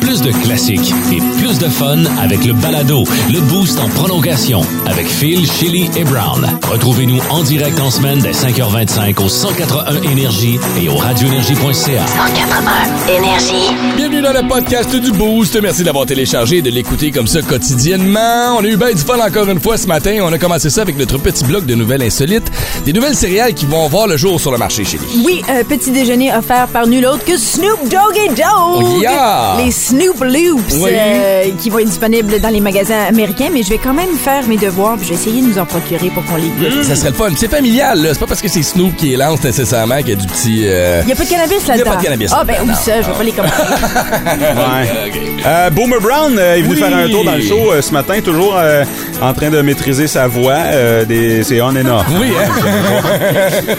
Plus de classiques et plus de fun avec le balado, le boost en prolongation avec Phil, Chili et Brown. Retrouvez-nous en direct en semaine dès 5h25 au 181 Énergie et au radioénergie.ca. 181 Énergie. Bienvenue dans le podcast du Boost. Merci d'avoir téléchargé et de l'écouter comme ça quotidiennement. On a eu bien du fun encore une fois ce matin. On a commencé ça avec notre petit bloc de nouvelles insolites. Des nouvelles céréales qui vont voir le jour sur le marché nous. Oui, un petit déjeuner offert par nul autre que Snoop Doggy Dogg. Oh, yeah! Les Snoop Loops Oui. euh, qui vont être disponibles dans les magasins américains, mais je vais quand même faire mes devoirs puis je vais essayer de nous en procurer pour qu'on les goûte. Ça serait le fun. C'est familial, là. C'est pas parce que c'est Snoop qui est lance nécessairement qu'il y a du petit. euh, Il n'y a pas de cannabis là-dedans. pas de cannabis Ah, ben oui, ça, je vais pas les commander. Ouais. Euh, Boomer Brown euh, est venu Oui. faire un tour dans le show euh, ce matin, toujours euh, en train de maîtriser sa voix. euh, des, c'est on and off. Oui, hein?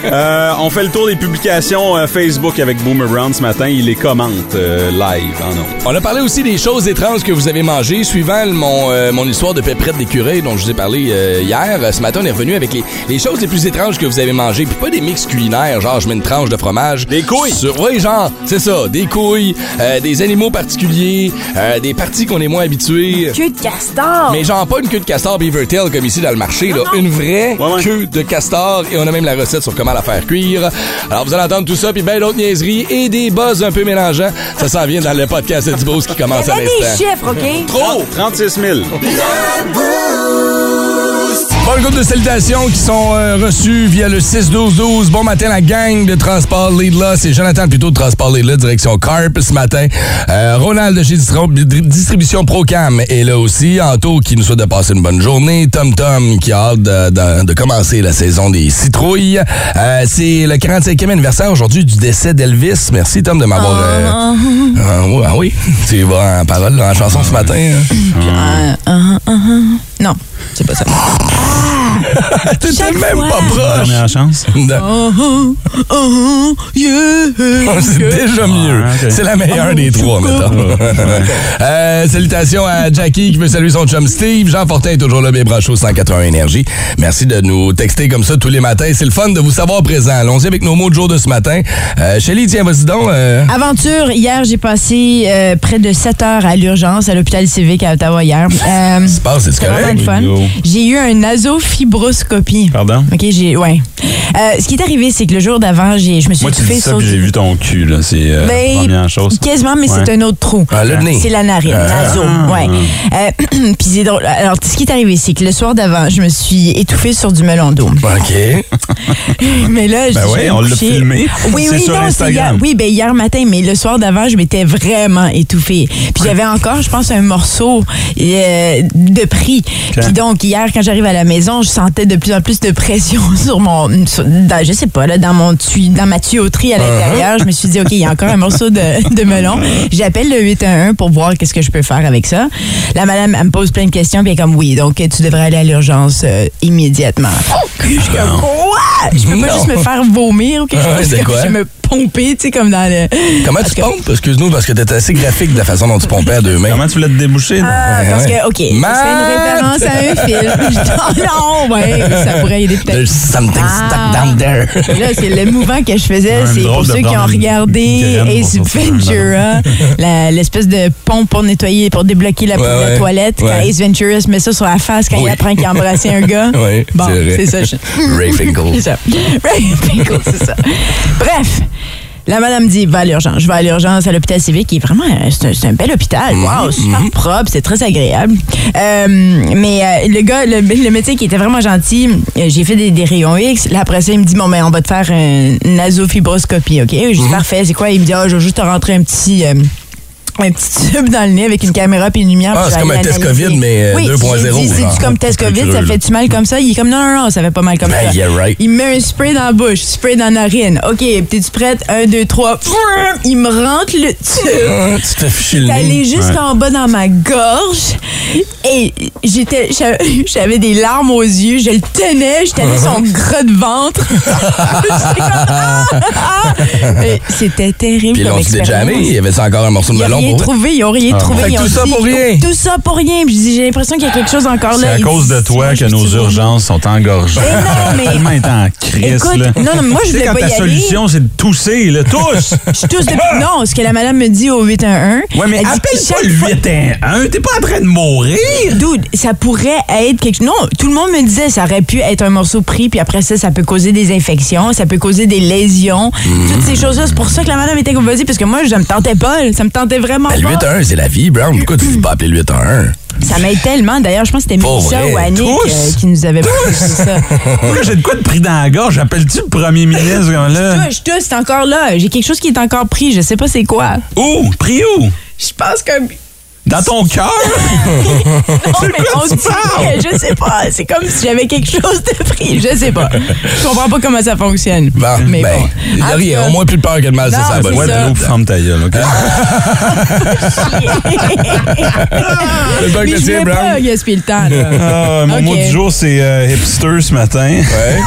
Euh, on fait le tour des publications euh, Facebook avec Boomer Brown ce matin. Il les commente euh, live. En ondes. On a parlé aussi des choses étranges que vous avez mangées. Suivant mon, euh, mon histoire de péprette d'écureuil dont je vous ai parlé euh, hier, euh, ce matin, on est revenu avec les, les choses les plus étranges que vous avez mangées. Puis pas des mix culinaires, genre je mets une tranche de fromage. Des couilles. Sur, oui, genre, c'est ça. Des couilles, euh, des animaux particuliers, euh, des parties qu'on est moins habitués. Queue de castor. Mais genre pas une queue de castor beaver tail comme ici dans le marché, là. Une vraie Ouais, ouais. queue de castor et on a même la recette sur comment la faire cuire. Alors vous allez entendre tout ça puis ben d'autres niaiseries et des buzz un peu mélangeants. Ça s'en vient dans le podcast de Dubose qui commence à Fais des l'instant. chiffres, OK? Trop! 36 000. Bon, le groupe de salutations qui sont euh, reçus via le 6-12-12. Bon matin, la gang de Transport Lead là. C'est Jonathan plutôt de Transport Lead là, direction Carp ce matin. Euh, Ronald de chez Distribution Procam est là aussi. Anto qui nous souhaite de passer une bonne journée. Tom Tom qui a hâte de, de- de commencer la saison des citrouilles. Euh, C'est le 45e anniversaire aujourd'hui du décès d'Elvis. Merci Tom de m'avoir... euh, ah, oui, ah oui, tu vas en parole en chanson ce matin. hein? Ah, ah, ah, ah. Non, c'est pas ça. T'étais Chaque même fois. pas proche. Première chance. De- Oh, oh, oh, yeah. C'est déjà mieux. Ah. C'est la meilleure des trois, mettons. Euh, salutations à Jackie qui veut saluer son chum Steve. Jean Fortin est toujours là, mes branchos 180 Énergie. Merci de nous texter comme ça tous les matins. C'est le fun de vous savoir présent. Allons-y avec nos mots de jour de ce matin. Euh, Shelly, tiens, vas-y donc. euh, Aventure, hier, j'ai passé euh, près de 7 heures à l'urgence à l'hôpital civique à Ottawa hier. Euh, se passe, c'est vraiment le fun. J'ai eu un nasofibroscopie. Pardon? OK, j'ai. Ouais. Euh, ce qui est arrivé, c'est que le jour d'avant, j'ai, je me suis Moi, tu étouffée dis ça sur. puis j'ai vu ton cul, là. C'est euh, Ben, la première chose. Quasiment, mais Ouais. c'est un autre trou. Ah, le nez. C'est la narine, Ah. naso. Ouais. Euh, Puis c'est drôle. Alors, ce qui est arrivé, c'est que le soir d'avant, je me suis étouffée sur du melon d'eau. OK. Mais là, je Ben je ouais, on l'a filmé. Oui, oui, sur non, c'est Instagram. hier. Oui, ben hier matin, mais le soir d'avant, je m'étais vraiment étouffée. Puis j'avais encore, je pense, un morceau euh, de prix. Puis donc, hier, quand j'arrive à la maison, je sentais de plus en plus de pression sur mon. sur- dans- je sais pas, là, dans, mon dans ma tuyauterie à l'intérieur. Je me suis dit, OK, il y a encore un morceau de, de melon. J'appelle le 811 pour voir qu'est-ce que je peux faire avec ça. La madame, elle me pose plein de questions, puis elle est comme, oui, donc tu devrais aller à l'urgence euh, immédiatement. Je suis comme, quoi? Je peux pas juste me faire vomir ou quelque chose comme je me pomper, tu sais, comme dans le. Comment Parce tu que- pompes? Excuse-nous, parce que t'étais assez graphique de la façon dont tu pompais à deux mains. Comment tu voulais te déboucher? Ah, parce que, OK, c'est une référence à un film. Je dis, oh, non, ouais, ça pourrait aider peut-être. There's something Ah. stuck down there. Là, c'est le mouvement que je faisais. Un C'est pour ceux qui ont regardé Ace Ventura, la- l'espèce de pompe pour nettoyer, pour débloquer la, Ouais, la ouais. toilette. Quand Ouais. Ace Ventura se met ça sur la face quand Oui. il apprend qu'il a embrassé un gars. Oui, bon, c'est vrai. c'est ça. je- Ray Finkel. C'est ça. Ray Finkel, c'est ça. Bref. La madame dit, va à l'urgence. Je vais à l'urgence à l'hôpital civique, qui est vraiment, euh, c'est un, bel hôpital. Mhm, Wow, super propre, c'est très agréable. Euh, mais euh, le gars, le, le médecin qui était vraiment gentil, euh, j'ai fait des, des rayons X. Là, après ça, il me dit, bon, ben, on va te faire une nasofibroscopie, OK? Je dis, parfait, c'est quoi? Il me dit, ah, je vais juste te rentrer un petit... un petit tube dans le nez avec une caméra puis une lumière. Ah, c'est comme un test. COVID, mais, euh, oui, 2.0, j'ai dit, genre. C'est comme test COVID, ça fait-tu mal comme ça? Il est comme, non, non, non, ça fait pas mal comme Ben, ça. yeah, right. Il me met un spray dans la bouche, spray dans la narine. OK, t'es-tu prête? Un, deux, trois. Il me rentre le tube. Ah, tu t'es fiché le nez. jusqu'en bas dans ma gorge et j'étais j'avais des larmes aux yeux, je le tenais, je tenais son gras de ventre. Ah, ah. C'était terrible Puis là, comme on s'est expérience. jamais. Il y avait ça encore un morceau de melon rien trouvé, ils ont rien Ah, trouvé. Ils ont tout ça dit- pour rien. Tout ça pour rien. Puis je dis, j'ai l'impression qu'il y a quelque chose encore C'est là. à Ils cause de toi que nos urgences sont engorgées. Mais non, mais- Tellement en crise, là. non, non, moi, je voulais pas ta y aller. solution, c'est de tousser, là. Tous! Je tousse depuis. Non, ce que la madame me dit au 811. Ouais, mais appelle pas chaque le fois- 811. T'es pas en train de mourir! Dude, ça pourrait être quelque chose. Non, tout le monde me disait ça aurait pu être un morceau pris, puis après ça, ça peut causer des infections, ça peut causer des lésions. Toutes ces choses-là. C'est pour ça que la madame était comme vas-y, parce que moi, je me tentais pas. Ça me tentait vraiment Ben, le pas. 8-1, c'est la vie, Brown. Pourquoi tu ne pas appeler le 8-1? Ça m'aide tellement. D'ailleurs, je pense que c'était Mélissa ou Annick euh, qui nous avait parlé de ça. J'ai de quoi de pris dans la gorge? J'appelle-tu le premier ministre comme là? Touche, touche, c'est encore là. J'ai quelque chose qui est encore pris. Je sais pas c'est quoi. Où? Pris où? Je pense que. Dans ton cœur? Non, mais on tu dirait, je sais pas. C'est comme si j'avais quelque chose de pris. Je sais pas. Je comprends pas comment ça fonctionne. Bon, mais ben, bon. y a rien. Au moins, plus de peur que de mal, c'est Non, ça. bonne c'est Ouais, ça. l'eau, ferme ta gueule, OK? C'est toi Mais que gaspiller le temps. là. Ah, mon mot du jour, c'est euh, hipster ce matin. Ouais.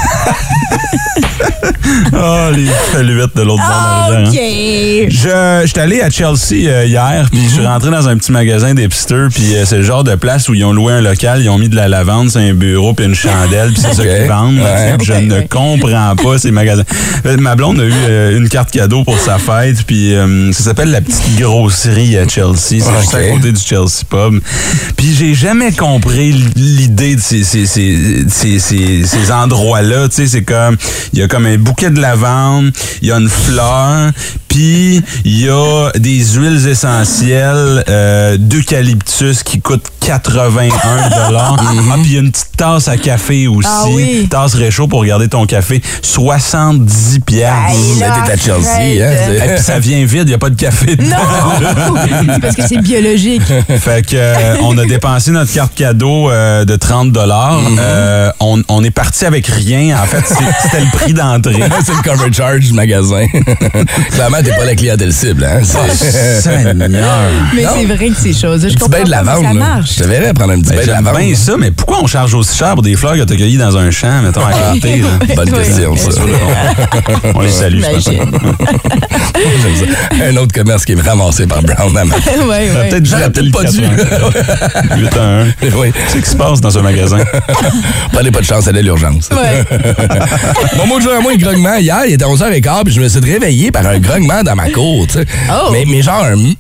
Ah, les feluettes de l'autre bord Ah, hein. OK. Je j'étais allé à Chelsea euh, hier, puis je suis rentré dans un petit magasin d'hipsters, puis euh, c'est le genre de place où ils ont loué un local, ils ont mis de la lavande, c'est un bureau, puis une chandelle, puis c'est ça Ok. qu'ils vendent. Ouais. Je ne comprends pas ces magasins. Euh, Ma blonde a eu euh, une carte cadeau pour sa fête, puis euh, ça s'appelle la petite grosserie à Chelsea. C'est juste à côté du Chelsea Pub. Puis j'ai jamais compris l'idée de ces, ces, ces, ces, ces, ces endroits-là. Tu sais, c'est comme, il y a comme un bouquet de lavande, il y a une fleur, il y a des huiles essentielles euh, d'eucalyptus qui coûtent 81 dollars. ah, puis il y a une petite tasse à café aussi, Ah oui. tasse réchaud pour garder ton café, 70 piastres. Aïe, Ben, là, t'es à Chelsea, arrête. hein, Et puis ça vient vide, il n'y a pas de café dedans. Non! parce que c'est biologique. Fait que euh, on a dépensé notre carte cadeau euh, de 30 dollars. Euh, on, on est parti avec rien. En fait, c'est- c'était le prix d'entrée. c'est le cover charge du magasin. Clairement, t'es pas la clientèle cible, hein? C'est- Seigneur. Mais c'est vrai que ces choses. Je comprends de comment lavande, ça là. marche. Je te verrais prendre un petit Ben, bain de J'aime lavande. bien ça, mais pourquoi on charge aussi cher pour des fleurs que tu as cueillies dans un champ, mettons, à côté? là? Bonne question, ça. On les salue, ce. J'aime ça. Un autre commerce qui est ramassé par Brown. à. Peut-être J'aurais peut-être pas dû. 8 à 1. Oui. Qu'est-ce qui se passe dans un magasin? Prenez pas de chance, allez à l'urgence. Ouais. Mon mot de jour à moi, un grognement. Hier, il était 11h15, puis je me suis réveillé par un grognement dans ma cour, tu sais. Oh. Mais, mais genre, un-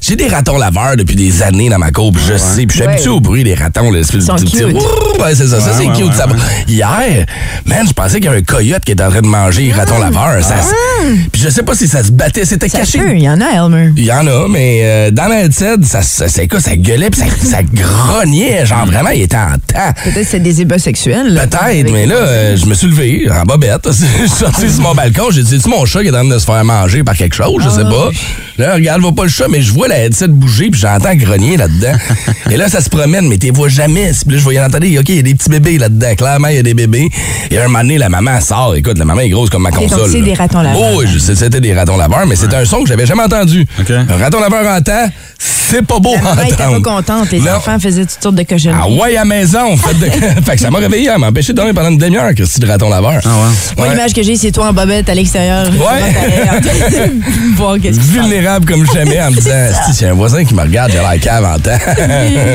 j'ai des ratons laveurs depuis des années dans ma cour, puis je sais, puis je suis Ouais. habitué au bruit des ratons, l'espèce de petit... Ouais, c'est ça, ça c'est ouais, cute. ouais, ça. ouais. Hier, man, je pensais qu'il y avait un coyote qui était en train de manger les ratons laveurs. Ça, Puis je sais pas si ça se battait, c'était caché. il y en a, Elmer. Il y en a, mais euh, dans la headset, ça, ça, c'est quoi, ça gueulait puis ça, ça grognait. Genre vraiment, il était en temps. Peut-être que c'est des ébats sexuels. là. Peut-être, mais là, euh, je me suis levé en bobette. je suis sorti sur mon balcon. J'ai dit, c'est-tu mon chat qui est en train de se faire manger par quelque chose? Je sais pas. Là, regarde, va pas le chat, mais je vois la headset bouger puis j'entends grogner là-dedans. Et là, ça se promène, mais tu les vois jamais. Puis là, je voyais entendre, OK, il y a des petits bébés là-dedans. Clairement, il y a des bébés. Et à un moment donné, la maman sort. Écoute, la maman est grosse comme ma console. c'est des ratons laveurs. Oh, oui, je sais, c'était des ratons laveurs, mais c'était un son que j'avais jamais entendu. OK. Un raton laveur en temps, c'est pas beau La maman était pas contente. Les enfants faisaient toutes sortes de cochonneries. Ah ouais, à la maison. Fait, de... fait que ça m'a réveillé, elle m'a empêché de dormir pendant une demi-heure, Christy, le raton laveur. Ah ouais? Moi, Ouais. l'image que j'ai, c'est toi en bobette à l'extérieur. Ouais. Voir qu'est-ce. Vulnérable comme jamais en me disant, si c'est un voisin qui me regarde, j'ai l'air cave en temps.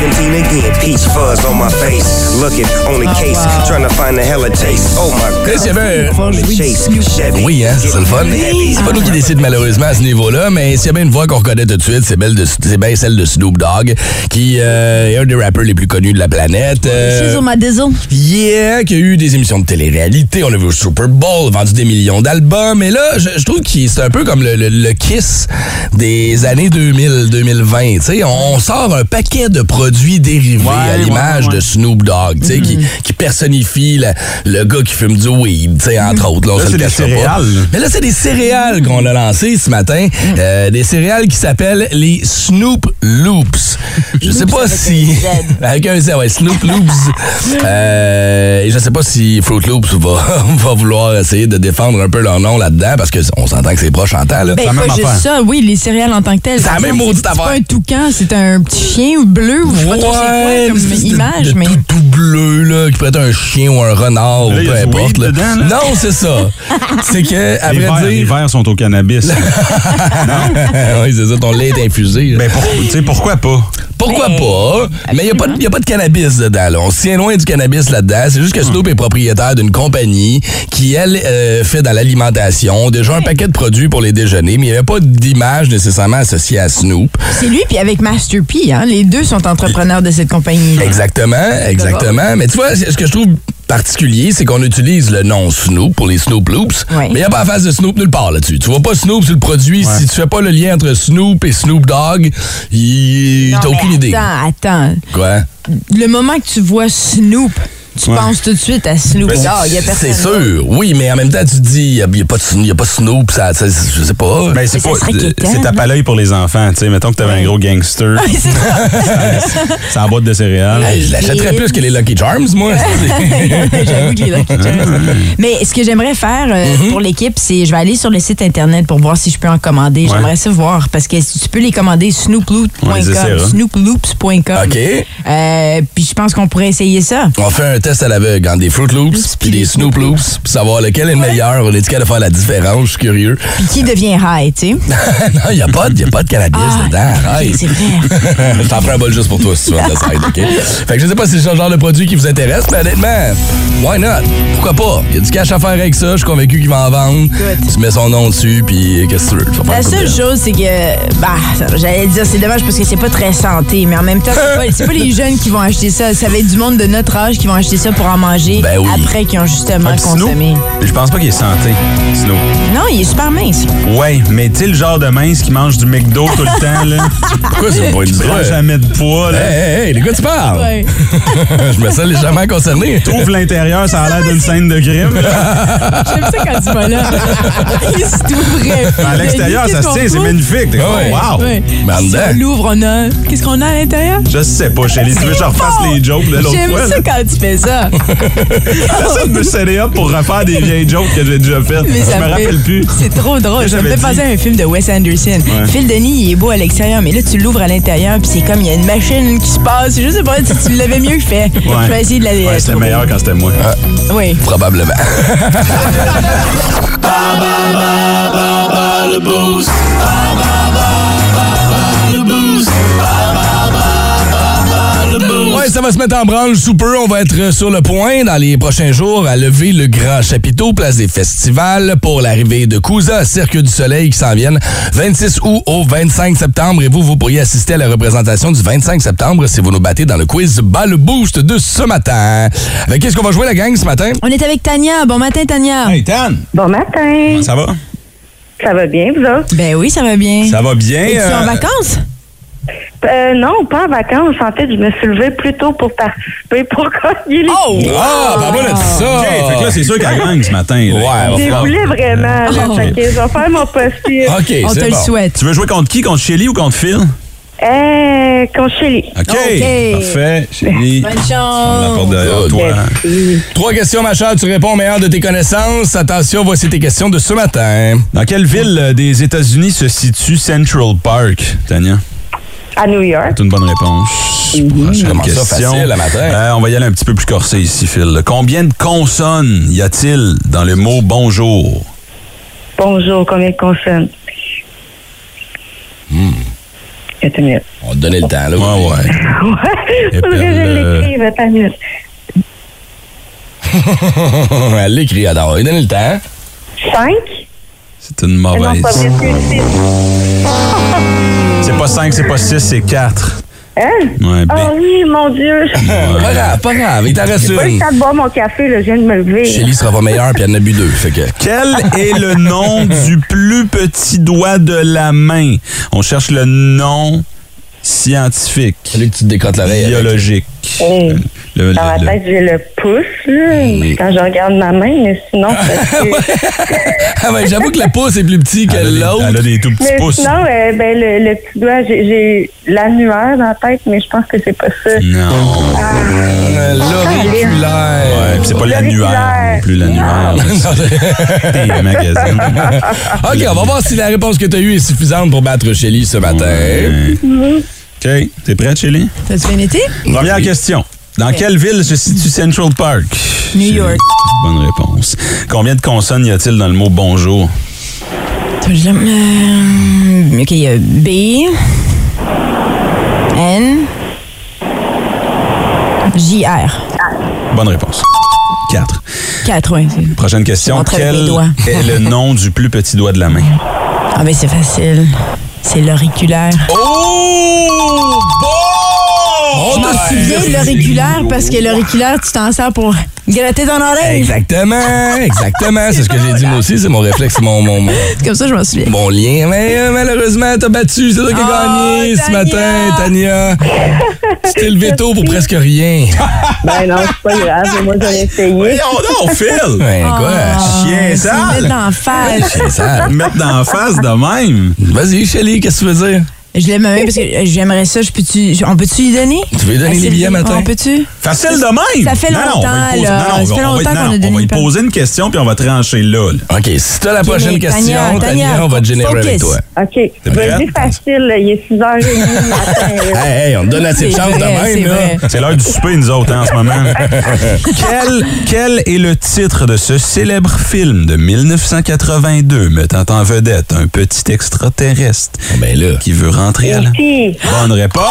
17 again, peach fuzz on my face. Looking on the case, trying to find a hella taste. Oh my y god. avait un-. Oui, hein, c'est le fun. C'est pas nous qui décide malheureusement à ce niveau-là, mais s'il y a bien une voix qu'on reconnaît tout de suite, c'est bien celle de Snoop Dogg, qui euh, est un des rappeurs les plus connus de la planète. Euh. Yeah, qui a eu des émissions de télé-réalité, on a vu au Super Bowl, vendu des millions d'albums, et là, je, je trouve que c'est un peu comme le, le- le Kiss des années 2000-2020, tu sais, on sort un paquet de produits dérivés Ouais, à l'image ouais, ouais. de Snoop Dogg, tu sais, qui, qui personnifie la- le gars qui fume du weed, tu sais, entre autres. Là, on Là, se c'est le des cachera pas. Mais là, c'est des céréales qu'on a lancées ce matin, euh, des céréales qui s'appellent les Snoop Loops. Je sais pas si... Avec un Z, ouais, Snoop Loops. Euh, et je sais pas si Fruit Loops va, va vouloir essayer de défendre un peu leur nom là-dedans, parce qu'on s'entend que c'est proche en temps, là. Ben, pas juste ça, oui, les céréales en tant que telles. C'est la même maudite C'est affaire. pas un toucan, c'est un petit chien bleu bleu ou je sais pas trop c'est Ouais, quoi une espèce comme de- image, mais. Tout, tout bleu, là, qui pourrait être un chien ou un renard, Là, ou peu importe. là. dedans, là? Non, c'est ça. c'est que, à les, verres, vrai les dire. verres sont au cannabis. oui, c'est ça, ton lait est infusé. là. ben, pour- tu sais, pourquoi pas? Pourquoi Mais- pas? Mais il n'y a, pas de- y a pas de cannabis dedans. Là. On se tient loin du cannabis là-dedans. C'est juste que Snoop est propriétaire d'une compagnie qui, elle, euh, fait dans l'alimentation déjà un paquet de produits pour les déjeuners, mais il n'y avait pas d'image nécessairement associée à Snoop. C'est lui, puis avec Master P, hein, les deux sont de cette compagnie. Exactement, exactement. Mais tu vois, ce que je trouve particulier, c'est qu'on utilise le nom Snoop pour les Snoop Loops, Oui. mais il n'y a pas la face de Snoop nulle part là-dessus. Tu vois pas Snoop sur le produit. Si tu fais pas le lien entre Snoop et Snoop Dogg, il- Non, t'as mais aucune idée. Attends, attends. Quoi? Le moment que tu vois Snoop, tu Ouais. penses tout de suite à Snoop Ben, Dogg. Il y a personne. C'est sûr, oui, mais en même temps, tu te dis, il n'y a, y a pas de- y a pas Snoop, ça, ça- je sais pas. Ben, c'est pas. C'est tape à l'œil pour les enfants. Tu sais, mettons que t'avais un gros gangster. Ouais, c'est en boîte de céréales. Je l'achèterais plus que les Lucky Charms, moi. J'avoue que les Lucky Charms. Mais ce que j'aimerais faire euh, Mm-hmm. pour l'équipe, c'est je vais aller sur le site internet pour voir si je peux en commander. J'aimerais ça voir parce que tu peux les commander snooploops.com. On les essaiera. snooploops.com. OK. Euh, puis je pense qu'on pourrait essayer ça. On fait un test à l'aveugle, entre des Fruit Loops puis des Snoop Loops, pour savoir lequel est le meilleur. On est capable de faire la différence, je suis curieux. Puis qui devient high, tu sais? non, il n'y a, pas de- y a pas de cannabis Ah, dedans. ok, Arrête. c'est vrai. je t'en prends un bol juste pour toi si tu veux on décide, OK? Fait que je sais pas si c'est le genre de produit qui vous intéresse, mais honnêtement, why not? Pourquoi pas? Il y a du cash à faire avec ça, je suis convaincu qu'il va en vendre. Tu mets son nom dessus, puis qu'est-ce que tu veux? Tu La seule chose, c'est que, bah, j'allais dire, c'est dommage parce que c'est pas très santé, mais en même temps, c'est pas, pas les jeunes qui vont acheter ça. Ça va être du monde de notre âge qui vont acheter ça pour en manger Ben oui. après qu'ils ont justement Ah, consommé. Je pense pas qu'il est santé, Snoop. Non, il est super mince. Ouais, mais tu sais, le genre de mince qui mange du McDo tout le temps, là? Pourquoi c'est pas une jamais de poids, là. Hey, hey, hey, de quoi tu parles? Ouais. je me sens légèrement concerné. Trouve l'intérieur, ça a l'air d'une scène de crime. J'aime ça quand tu vas là. il se t'ouvrait. À l'extérieur, ça se tient, c'est magnifique. Ouais. wow! Ouais. Mais en Si on l'ouvre, on a. Qu'est-ce qu'on a à l'intérieur? Je sais pas, Shelly. Tu veux que je refasse les jokes de l'autre J'aime fois? ça là? quand tu fais ça. De me setter up pour refaire des vieilles jokes que j'ai déjà faites. Mais je ça me me fait- rappelle plus. C'est trop drôle. Ça me j'avais fait penser dit? à un film de Wes Anderson. Phil Denis, il est beau à l'extérieur, mais là, tu l'ouvres à l'intérieur, puis c'est comme il y a une machine qui se passe. Je sais pas si tu l'avais mieux fait. Je vais essayer de la Ouais, c'était meilleur quand c'était moi. Oui. Probablement. Ouais, ça va se mettre en branle sous peu. On va être sur le point dans les prochains jours à lever le grand chapiteau, place des festivals, pour l'arrivée de Cousa, Cirque du Soleil qui s'en viennent 26 août au 25 septembre. Et vous, vous pourriez assister à la représentation du 25 septembre si vous nous battez dans le quiz Bas le Boost de ce matin. Avec qu'est-ce qu'on va jouer la gang ce matin? On est avec Tania. Bon matin, Tania. Hey, Tan! Bon matin. Ça va? Ça va bien, vous autres? Ben oui, ça va bien. Ça va bien? Es-tu euh, en vacances? Euh, non, pas en vacances. En fait, je me suis levée plus tôt pour participer pour gagner les Oh! Ah, ben voilà, ça! OK, fait que là, c'est sûr qu'elle gagne ce matin. là. Ouais, va Je falloir- voulais vraiment, là. Oh. Fait que je vais faire mon possible. OK, On te c'est le bon. souhaite. Tu veux jouer contre qui? Contre Shelly ou contre Phil? Euh, chérie. OK. OK. Parfait. Shelly. Bonne On la chance. derrière toi. Trois questions, ma chère. Tu réponds au meilleur de tes connaissances. Attention, voici tes questions de ce matin. Dans quelle ville euh, des États-Unis se situe Central Park, Tania? À New York. C'est une bonne réponse. Prochaine Comment ça, question. facile, le matin? Euh, on va y aller un petit peu plus corsé ici, Phil. Combien de consonnes y a-t-il dans le mot bonjour? Bonjour, combien de consonnes? Minute. On va te donner le temps, là. Ouais, ouais. Ouais, faudrait que je l'écrive. Attends une minute. Elle l'écrit, alors. Il donne le temps. Cinq? C'est une Ah Non, mauvaise. pas. C'est pas 5, c'est pas 6, c'est 4. Hein? Ouais, Ah ben, oui, mon Dieu. Pas grave, pas grave. Il une. temps de boire mon café, là. Je viens de me lever. Shelly sera pas meilleure, puis elle en a bu deux. Fait que. Quel est le nom du plus petit doigt de la main? On cherche le nom scientifique, Celui que tu te décotes l'oreille. biologique. Hey. Le- Dans le- ma le- tête, j'ai le pouce, là, quand je regarde ma main, mais sinon, parce que- Ah ouais, j'avoue que le pouce est plus petit que l'autre. elle a des tout petits mais pouces. sinon, euh, ben, le, le petit doigt, j'ai- l'annuaire dans la tête, mais je pense que c'est pas ça. Non. Euh, L'auriculaire. Ouais, puis c'est pas l'annuaire non plus, l'annuaire. Des. OK, on va voir si la réponse que tu as eue est suffisante pour battre Shelly ce matin. OK. T'es prête, Chélie? T'as-tu bien été? Première question. Dans quelle ville se situe Central Park? New. York. Bonne réponse. Combien de consonnes y a-t-il dans le mot bonjour? Euh, OK, il y a B, N, J, R. Bonne réponse. 4. 4, oui. Prochaine question. Quel est le nom du plus petit doigt de la main? Ah, ben c'est facile. C'est l'auriculaire. Oh! Bon! Je me souviens de l'auriculaire parce que l'auriculaire, tu t'en sers pour gratter ton oreille. Exactement, exactement. C'est ce que j'ai dit moi aussi. C'est mon réflexe, mon, mon, mon, C'est comme ça, je m'en souviens. mon lien. Mais euh, malheureusement, t'as battu. C'est toi qui as Oh, gagné ce matin, Tania. Tu t'es levé tôt pour presque rien. Ben non, c'est pas grave. Moi, j'aurais essayé. Oh non, Phil! Ouais, quoi? Chien me sale! dans la face. C'est ça. Mettre dans face de même. Vas-y, Shelly, qu'est-ce que tu veux dire? Je l'aime même parce que j'aimerais ça. Je on peut-tu lui donner? Tu veux lui donner Ah, les billets matin? On peut-tu? Facile de même! Ça fait non, on longtemps, lui poser- là. non, non, Ça fait on va- longtemps non, qu'on a On donné va lui une poser une question puis on va trancher là. là. OK, si t'as la prochaine question, Tania, on va te générer avec toi. OK. Vas-y, facile. Il est 6h30 le matin. Hey, hey, on te donne assez de chance de même, là. C'est l'heure du souper, nous autres, hein, en ce moment. quel, quel est le titre de ce célèbre film de 1982 mettant en vedette un petit extraterrestre Ben là. qui veut la... Puis, Bonne réponse!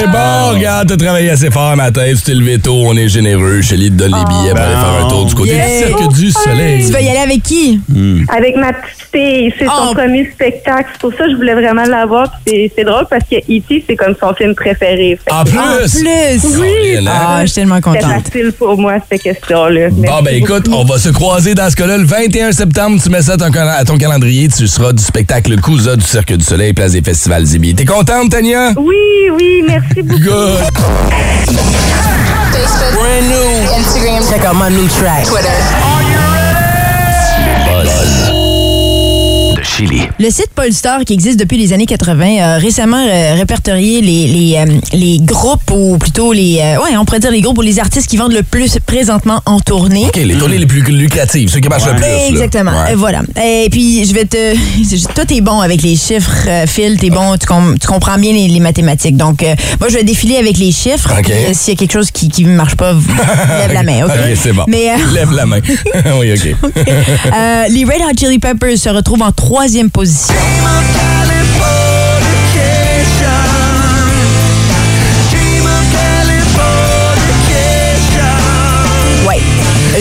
Hey, Bon, regarde, t'as travaillé assez fort matin, tu t'es levé tôt, on est généreux. Shelly te donne les billets pour aller faire un tour du côté Yeah. du Cirque du Soleil. Tu vas y aller avec qui? avec ma petite fille, c'est Oh. son premier spectacle. C'est pour ça que je voulais vraiment l'avoir. C'est c'est drôle parce que E.T., c'est comme son film préféré. En plus! En plus! Oui! Ah, je suis tellement C'est contente. facile pour moi, cette question-là. Bon, ben écoute, on va se croiser dans ce cas-là le 21 septembre. Tu mets ça à ton, cal- à ton calendrier. Tu seras du spectacle Cousa du Cirque du Soleil, place des festivals Zibi. T'es contente, Tania? Oui, oui, merci beaucoup. Good! Brand new. Instagram. Check out my new track. Twitter. Chili. Le site Polestar, qui existe depuis les années 80, a récemment euh, répertorié les, les, euh, les groupes, ou plutôt les. euh, ouais, on pourrait dire les groupes ou les artistes qui vendent le plus présentement en tournée. OK, les tournées les plus lucratives, ceux qui marchent le plus. Exactement. Ouais. Voilà. Et puis, je vais te. Toi, t'es bon avec les chiffres, euh, Phil. T'es bon. Tu, com- tu comprends bien les, les mathématiques. Donc, euh, moi, je vais défiler avec les chiffres. OK. Puis, euh, S'il y a quelque chose qui ne marche pas, lève la main. OK? OK, c'est bon. Mais. euh, Lève la main. oui, OK. euh, les Red Hot Chili Peppers se retrouvent en troisième position.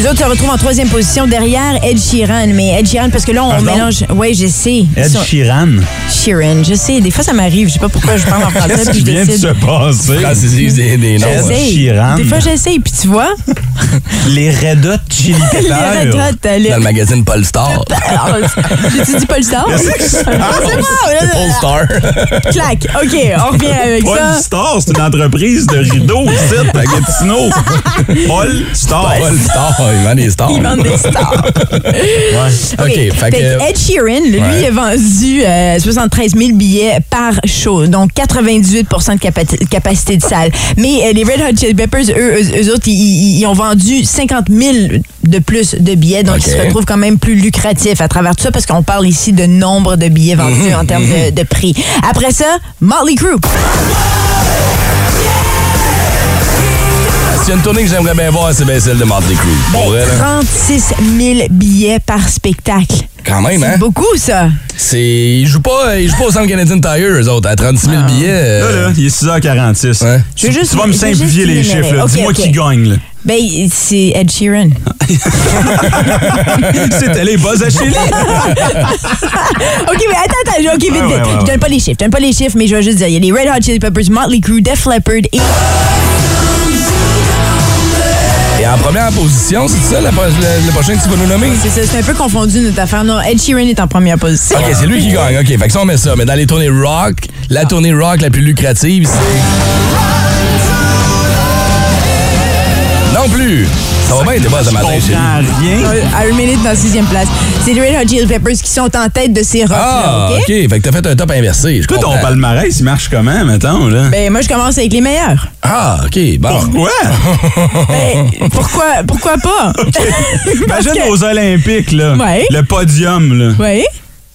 Les autres se retrouvent en troisième position derrière Ed Sheeran. Mais Ed Sheeran, parce que là, on Pardon? mélange. Oui, je sais. Ed sont- Sheeran? Sheeran, je sais. Des fois, ça m'arrive. Je sais pas pourquoi je parle en français. Qu'est-ce qui je vient de se passer? Francisise des, des noms. Sheeran. Des fois, j'essaye. Puis tu vois, Les Red Hot Chili les Red Peppers. Hot, euh, le- Dans le magazine Polestar. J'ai-tu dit Polestar? C'est? Bon. Polestar. Clac. OK, on revient avec Paul ça. Star, c'est une entreprise de rideaux ici, à Gatineau. Paul Star. Polestar, il vend des stars. Ils vendent des stars. OK, Fait que... que Ed Sheeran, lui, Ouais. a vendu euh, 73 000 billets par show, donc 98% de capa- capacité de salle. Mais euh, les Red Hot Chili Peppers, eux, eux, eux autres, ils, ont vendu 50 000 de plus de billets, donc OK. ils se retrouvent quand même plus lucratifs à travers tout ça, parce qu'on parle ici de nombre de billets vendus en termes de, de prix. Après ça, Motley Crue. S'il y a une tournée que j'aimerais bien voir, c'est bien celle de Motley Crue. Pour vrai, là. 36 000 billets par spectacle. Quand même, hein? C'est beaucoup, ça. C'est... Ils jouent pas, ils jouent pas au Centre Canadian Tire, eux autres, à 36 000 billets. euh, Là, là, il est 6h46. Ouais. Je veux Tu, juste- tu vas me je veux juste simplifier les chiffres. là. OK, Dis-moi OK. qui gagne. Là. Ben, c'est Ed Sheeran. C'était les buzz à Chili. OK, mais attends, attends. OK, vite, Ouais, vite. ouais, ouais, Je donne pas les chiffres. Je donne pas les chiffres, mais je vais juste dire. Il y a les Red Hot Chili Peppers, Motley Crue, Def Leppard et... Première position, c'est ça, la, pro- le, le prochain que tu vas nous nommer? C'est ça, c'est un peu confondu notre affaire. Non, Ed Sheeran est en première position. OK, c'est lui qui gagne. OK, fait que ça, on met ça. Mais dans les tournées rock, la tournée rock la plus lucrative, c'est... Non plus! Ça va bien, t'es pas ce Je matin, chérie. rien. Iron Maiden dans la sixième place. C'est les Red Hot Chili Peppers qui sont en tête de ces rock Ah, OK? OK. Fait que t'as fait un top inversé. Je Toi, ton comprends. palmarès, il marche comment, mettons, là? Ben, moi, je commence avec les meilleurs. Ah, OK. Bon. Pourquoi? Ben, pourquoi, pourquoi pas? Imagine que- aux Olympiques, là. Ouais. Le podium, là. Oui.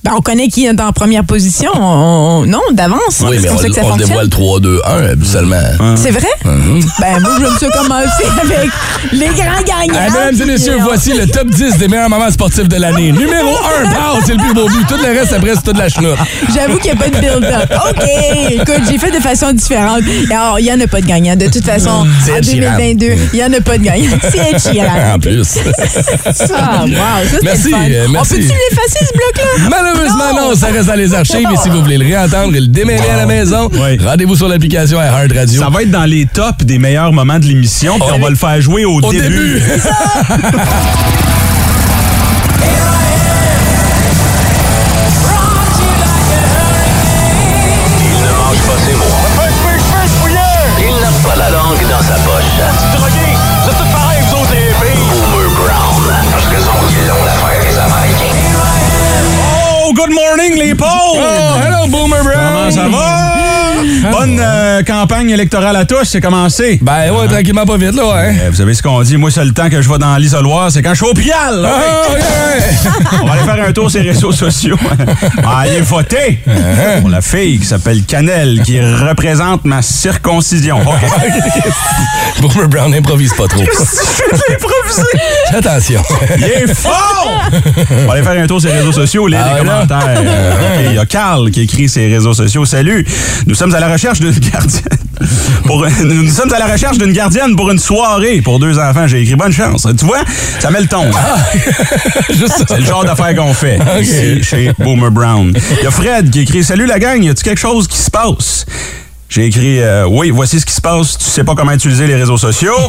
Ben, on connaît qui est en première position. On- on- non, d'avance. Oui, mais on, ça que ça on dévoile 3-2-1 habituellement. C'est vrai? Mhm. Ben, moi, j'aime ça commencer avec les grands gagnants. Ah, mesdames et messieurs, voici le top 10 des meilleurs moments sportifs de l'année. Numéro 1, pow, c'est le plus beau but. Tout le reste, après, c'est toute la chenoute. J'avoue qu'il n'y a pas de build-up. OK. Écoute, j'ai fait de façon différente. Alors, il n'y en a pas de gagnant. De toute façon, C'est en Ed Sheeran. 2022, il n'y en a pas de gagnant. C'est Sheeran. En plus. Ah, wow. Ça, Merci, le fun. euh, merci. On peut-tu l'effacer, ce bloc-là? Malheureusement, non. ça reste dans les archives. Et si vous voulez le réentendre et le démêler à la maison, Oui. rendez-vous sur l'application Hard Radio. Ça va être dans les tops des meilleurs moments de l'émission, puis on va le faire jouer au, Au début. morning, les pauvres! Oh, hello, Boomer Brown. Comment ça va? Bonne euh, campagne électorale à tous, c'est commencé. Ben ouais, tranquillement, pas vite, là, hein. Euh, vous savez ce qu'on dit, moi, c'est le temps que je vais dans l'isoloir, c'est quand je suis au pial. là. Ah, ouais. On va aller faire un tour sur les réseaux sociaux. On va aller voter pour la fille qui s'appelle Canel, qui représente ma circoncision. OK. Boomer Brown improvise pas trop. Fais Attention. Il est fort! On va aller faire un tour sur les réseaux sociaux, lire Ah, les ouais, là? commentaires. Il y a Carl qui écrit ses réseaux sociaux. Salut, nous sommes à la recherche d'une gardienne. Pour, nous sommes à la recherche d'une gardienne pour une soirée pour deux enfants. J'ai écrit bonne chance. Tu vois, ça met le ton. Juste ça. C'est le genre d'affaires qu'on fait ici chez Boomer Brown. Il y a Fred qui écrit Salut la gang, y a-tu quelque chose qui se passe? J'ai écrit euh, Oui, voici ce qui se passe. Tu sais pas comment utiliser les réseaux sociaux.